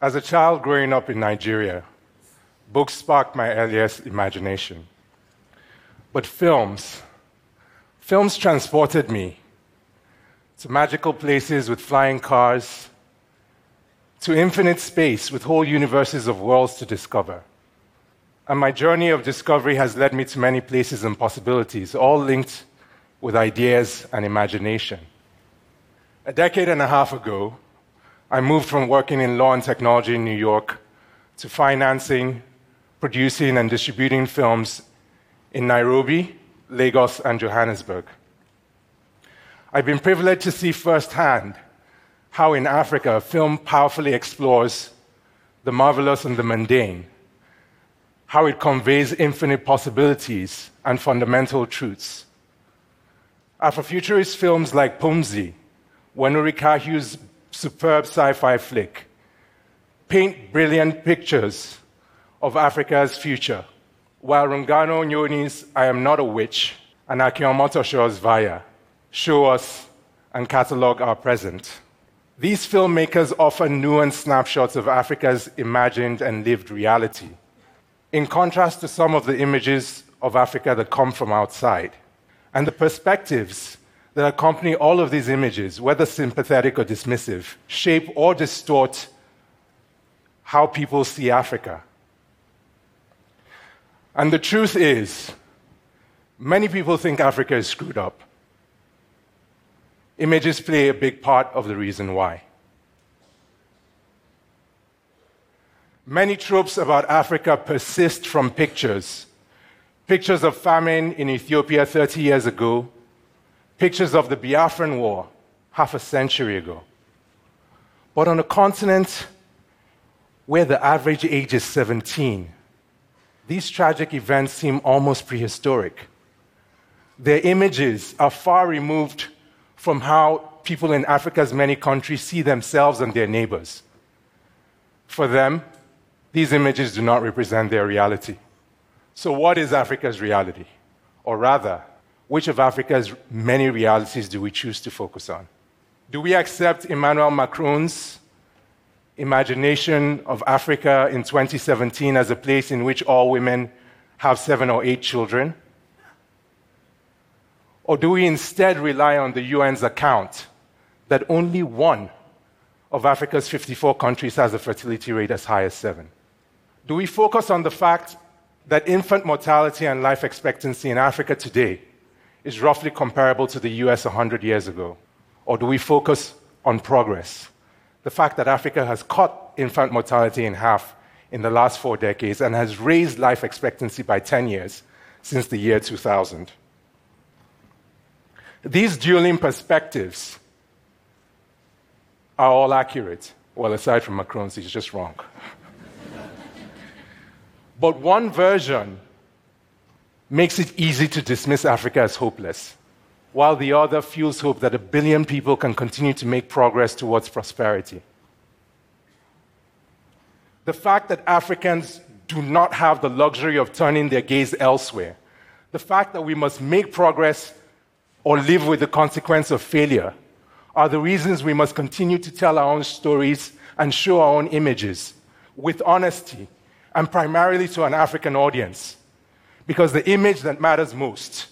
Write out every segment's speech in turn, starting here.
As a child growing up in Nigeria, books sparked my earliest imagination. But films, films transported me to magical places with flying cars, to infinite space with whole universes of worlds to discover. And my journey of discovery has led me to many places and possibilities, all linked with ideas and imagination. A decade and a half ago, I moved from working in law and technology in New York to financing, producing, and distributing films in Nairobi, Lagos, and Johannesburg. I've been privileged to see firsthand how in Africa film powerfully explores the marvelous and the mundane, how it conveys infinite possibilities and fundamental truths. Afrofuturist films like Pumzi, Wanuri Kahiu's superb sci fi flick, paint brilliant pictures of Africa's future, while Rungano Nyoni's I Am Not a Witch and Akin Omotoso's Vaya show us and catalog our present. These filmmakers offer nuanced snapshots of Africa's imagined and lived reality, in contrast to some of the images of Africa that come from outside. And the perspectives that accompany all of these images, whether sympathetic or dismissive, shape or distort how people see Africa. And the truth is, many people think Africa is screwed up. Images play a big part of the reason why. Many tropes about Africa persist from pictures. Pictures of famine in Ethiopia 30 years ago, pictures of the Biafran War half a century ago. But on a continent where the average age is 17, these tragic events seem almost prehistoric. Their images are far removed from how people in Africa's many countries see themselves and their neighbors. For them, these images do not represent their reality. So, what is Africa's reality? Or rather, which of Africa's many realities do we choose to focus on? Do we accept Emmanuel Macron's imagination of Africa in 2017 as a place in which all women have seven or eight children? Or do we instead rely on the UN's account that only one of Africa's 54 countries has a fertility rate as high as seven? Do we focus on the fact that infant mortality and life expectancy in Africa today is roughly comparable to the US 100 years ago? Or do we focus on progress? The fact that Africa has cut infant mortality in half in the last four decades and has raised life expectancy by 10 years since the year 2000. These dueling perspectives are all accurate. Well, aside from Macron's, he's just wrong. but one version makes it easy to dismiss Africa as hopeless, while the other fuels hope that a billion people can continue to make progress towards prosperity. The fact that Africans do not have the luxury of turning their gaze elsewhere, the fact that we must make progress or live with the consequence of failure are the reasons we must continue to tell our own stories and show our own images with honesty and primarily to an African audience. Because the image that matters most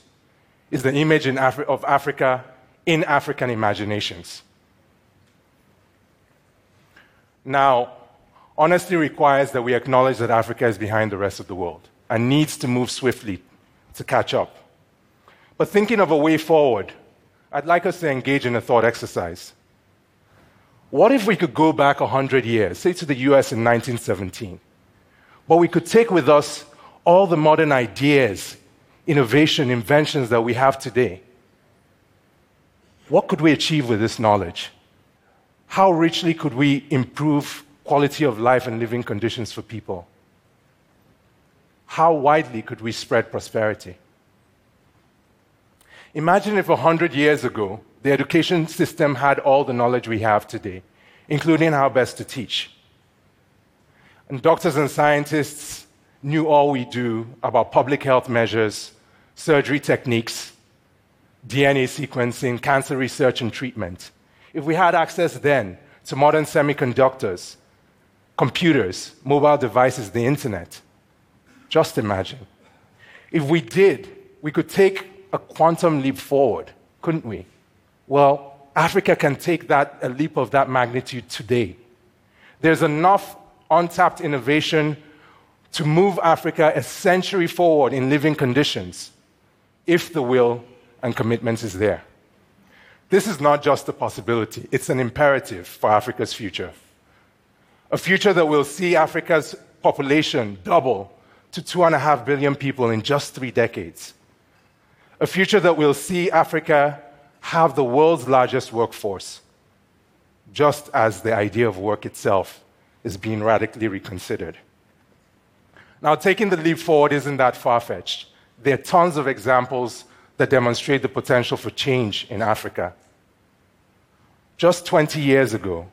is the image Afri- of Africa in African imaginations. Now, honesty requires that we acknowledge that Africa is behind the rest of the world and needs to move swiftly to catch up. But thinking of a way forward, I'd like us to engage in a thought exercise. What if we could go back 100 years, say to the US in 1917, but we could take with us all the modern ideas, innovation, inventions that we have today? What could we achieve with this knowledge? How richly could we improve quality of life and living conditions for people? How widely could we spread prosperity? Imagine if 100 years ago, the education system had all the knowledge we have today, including how best to teach. And doctors and scientists knew all we do about public health measures, surgery techniques, DNA sequencing, cancer research and treatment. If we had access then to modern semiconductors, computers, mobile devices, the internet. Just imagine. If we did, we could take a quantum leap forward, couldn't we? Well, Africa can take that, a leap of that magnitude today. There's enough untapped innovation to move Africa a century forward in living conditions if the will and commitment is there. This is not just a possibility, it's an imperative for Africa's future. A future that will see Africa's population double to two and a half billion people in just three decades. A future that will see Africa have the world's largest workforce, just as the idea of work itself is being radically reconsidered. Now, taking the leap forward isn't that far fetched. There are tons of examples that demonstrate the potential for change in Africa. Just 20 years ago,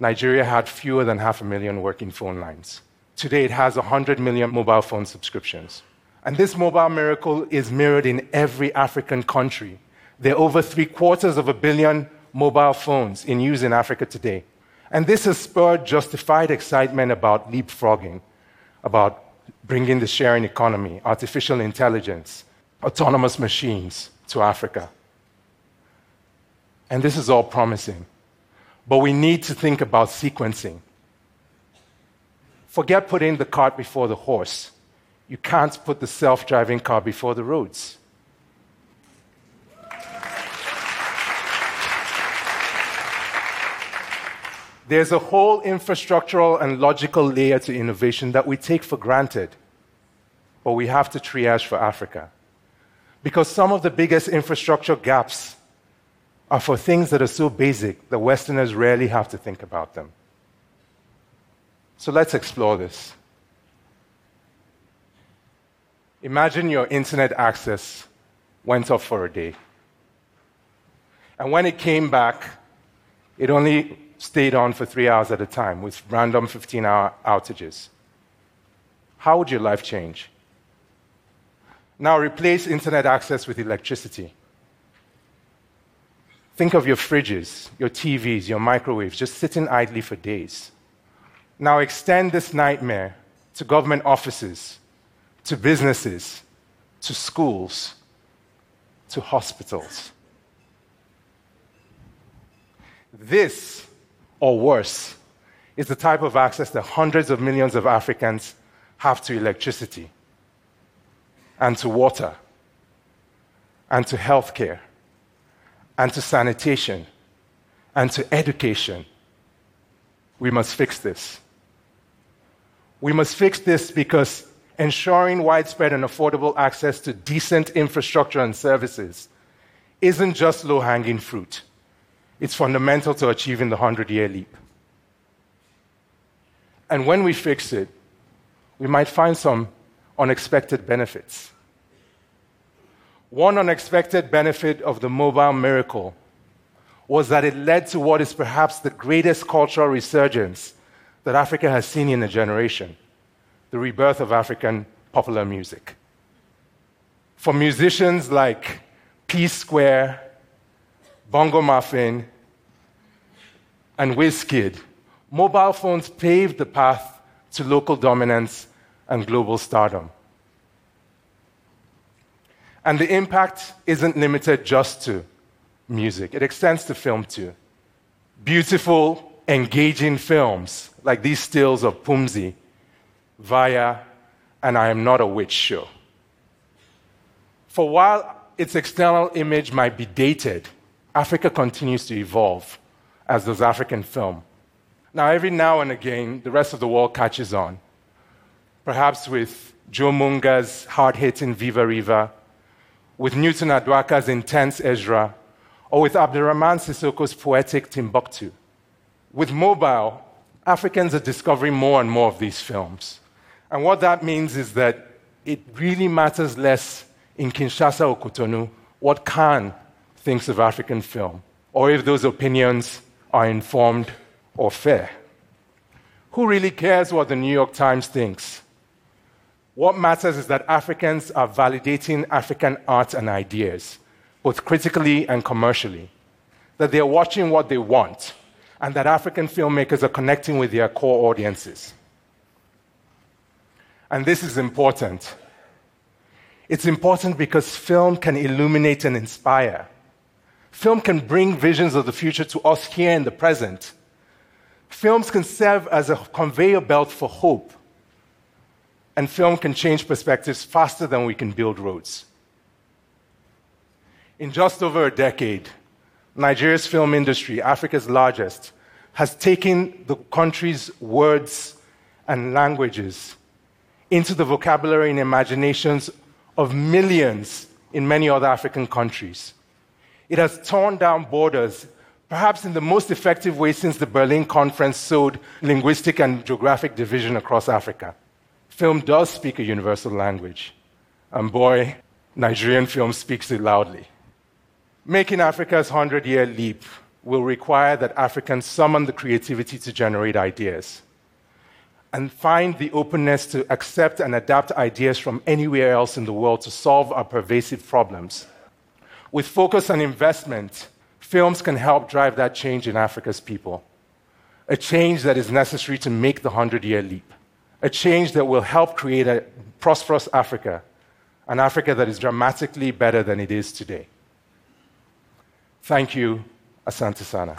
Nigeria had fewer than half a million working phone lines. Today, it has 100 million mobile phone subscriptions. And this mobile miracle is mirrored in every African country there are over three quarters of a billion mobile phones in use in Africa today. And this has spurred justified excitement about leapfrogging, about bringing the sharing economy, artificial intelligence, autonomous machines to Africa. And this is all promising. But we need to think about sequencing. Forget putting the cart before the horse. You can't put the self driving car before the roads. There's a whole infrastructural and logical layer to innovation that we take for granted, but we have to triage for Africa. Because some of the biggest infrastructure gaps are for things that are so basic that Westerners rarely have to think about them. So let's explore this. Imagine your internet access went off for a day. And when it came back, it only stayed on for three hours at a time with random 15 hour outages. How would your life change? Now replace internet access with electricity. Think of your fridges, your TVs, your microwaves just sitting idly for days. Now extend this nightmare to government offices, to businesses, to schools, to hospitals. This or worse, is the type of access that hundreds of millions of Africans have to electricity and to water and to healthcare and to sanitation and to education. We must fix this. We must fix this because ensuring widespread and affordable access to decent infrastructure and services isn't just low hanging fruit. It's fundamental to achieving the 100 year leap. And when we fix it, we might find some unexpected benefits. One unexpected benefit of the mobile miracle was that it led to what is perhaps the greatest cultural resurgence that Africa has seen in a generation the rebirth of African popular music. For musicians like P Square, Bongo Maffin, and Wizkid, mobile phones paved the path to local dominance and global stardom. And the impact isn't limited just to music, it extends to film too. Beautiful, engaging films like these stills of Pumzi, Vaya, and I Am Not a Witch show. For while its external image might be dated, Africa continues to evolve as does African film. Now, every now and again, the rest of the world catches on. Perhaps with Djo Munga's hard hitting Viva Riva, with Newton Aduaka's intense Ezra, or with Abderrahmane Sissako's poetic Timbuktu. With mobile, Africans are discovering more and more of these films. And what that means is that it really matters less in Kinshasa or Cotonou what Cannes thinks of African film, or if those opinions are informed or fair. Who really cares what the New York Times thinks? What matters is that Africans are validating African art and ideas, both critically and commercially, that they are watching what they want, and that African filmmakers are connecting with their core audiences. And this is important. It's important because film can illuminate and inspire. Film can bring visions of the future to us here in the present. Films can serve as a conveyor belt for hope. And film can change perspectives faster than we can build roads. In just over a decade, Nigeria's film industry, Africa's largest, has taken the country's words and languages into the vocabulary and imaginations of millions in many other African countries. It has torn down borders, perhaps in the most effective way since the Berlin Conference sowed linguistic and geographic division across Africa. Film does speak a universal language, and boy, Nigerian film speaks it loudly. Making Africa's 100 year leap will require that Africans summon the creativity to generate ideas and find the openness to accept and adapt ideas from anywhere else in the world to solve our pervasive problems. With focus on investment, films can help drive that change in Africa's people. A change that is necessary to make the 100 year leap. A change that will help create a prosperous Africa, an Africa that is dramatically better than it is today. Thank you, Asante Sana.